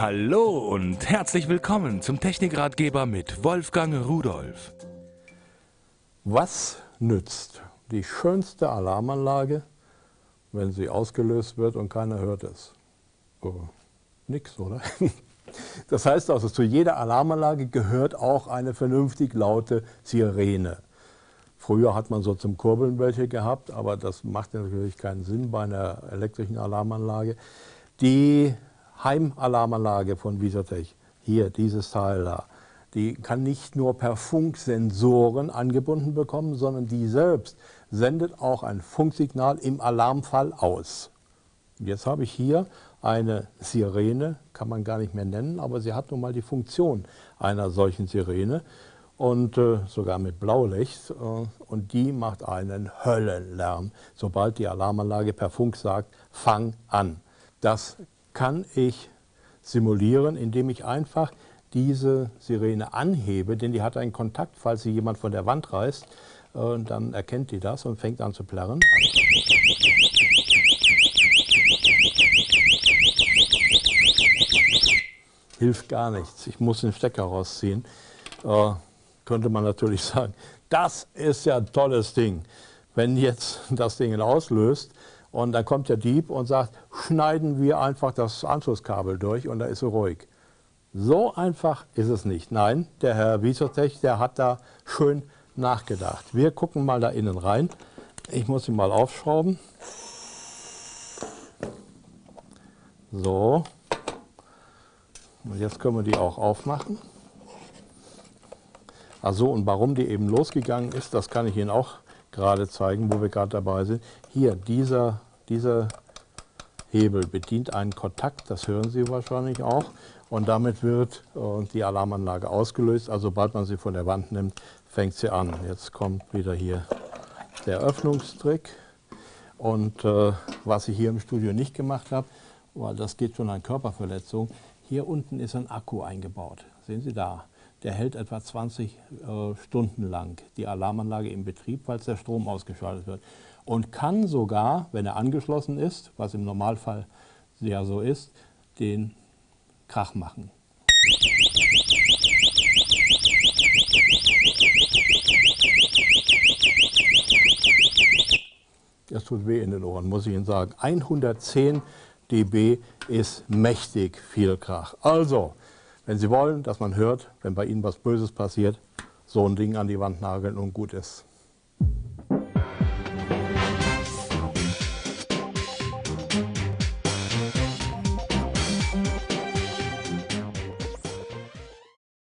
Hallo und herzlich willkommen zum Technikratgeber mit Wolfgang Rudolf. Was nützt die schönste Alarmanlage, wenn sie ausgelöst wird und keiner hört es? Oh, nix, oder? Das heißt also, zu jeder Alarmanlage gehört auch eine vernünftig laute Sirene. Früher hat man so zum Kurbeln welche gehabt, aber das macht natürlich keinen Sinn bei einer elektrischen Alarmanlage. Die Heimalarmanlage von Visotech, hier dieses Teil da, die kann nicht nur per Funksensoren angebunden bekommen, sondern die selbst sendet auch ein Funksignal im Alarmfall aus. Jetzt habe ich hier eine Sirene, kann man gar nicht mehr nennen, aber sie hat nun mal die Funktion einer solchen Sirene und äh, sogar mit Blaulicht äh, und die macht einen Höllenlärm, sobald die Alarmanlage per Funk sagt, fang an. Das kann ich simulieren, indem ich einfach diese Sirene anhebe, denn die hat einen Kontakt, falls sie jemand von der Wand reißt, äh, dann erkennt die das und fängt an zu plärren. Hilft gar nichts, ich muss den Stecker rausziehen. Äh, könnte man natürlich sagen, das ist ja ein tolles Ding. Wenn jetzt das Ding auslöst, und dann kommt der Dieb und sagt, schneiden wir einfach das Anschlusskabel durch und da ist er ruhig. So einfach ist es nicht. Nein, der Herr Wiesertech, der hat da schön nachgedacht. Wir gucken mal da innen rein. Ich muss ihn mal aufschrauben. So. Und jetzt können wir die auch aufmachen. Also und warum die eben losgegangen ist, das kann ich Ihnen auch gerade zeigen, wo wir gerade dabei sind. Hier, dieser, dieser Hebel bedient einen Kontakt, das hören Sie wahrscheinlich auch. Und damit wird äh, die Alarmanlage ausgelöst. Also sobald man sie von der Wand nimmt, fängt sie an. Jetzt kommt wieder hier der Öffnungstrick. Und äh, was ich hier im Studio nicht gemacht habe, weil das geht schon an Körperverletzung, hier unten ist ein Akku eingebaut. Sehen Sie da? Der hält etwa 20 äh, Stunden lang die Alarmanlage im Betrieb, falls der Strom ausgeschaltet wird. Und kann sogar, wenn er angeschlossen ist, was im Normalfall ja so ist, den Krach machen. Das tut weh in den Ohren, muss ich Ihnen sagen. 110 dB ist mächtig viel Krach. Also, wenn Sie wollen, dass man hört, wenn bei Ihnen was Böses passiert, so ein Ding an die Wand nageln und gut ist.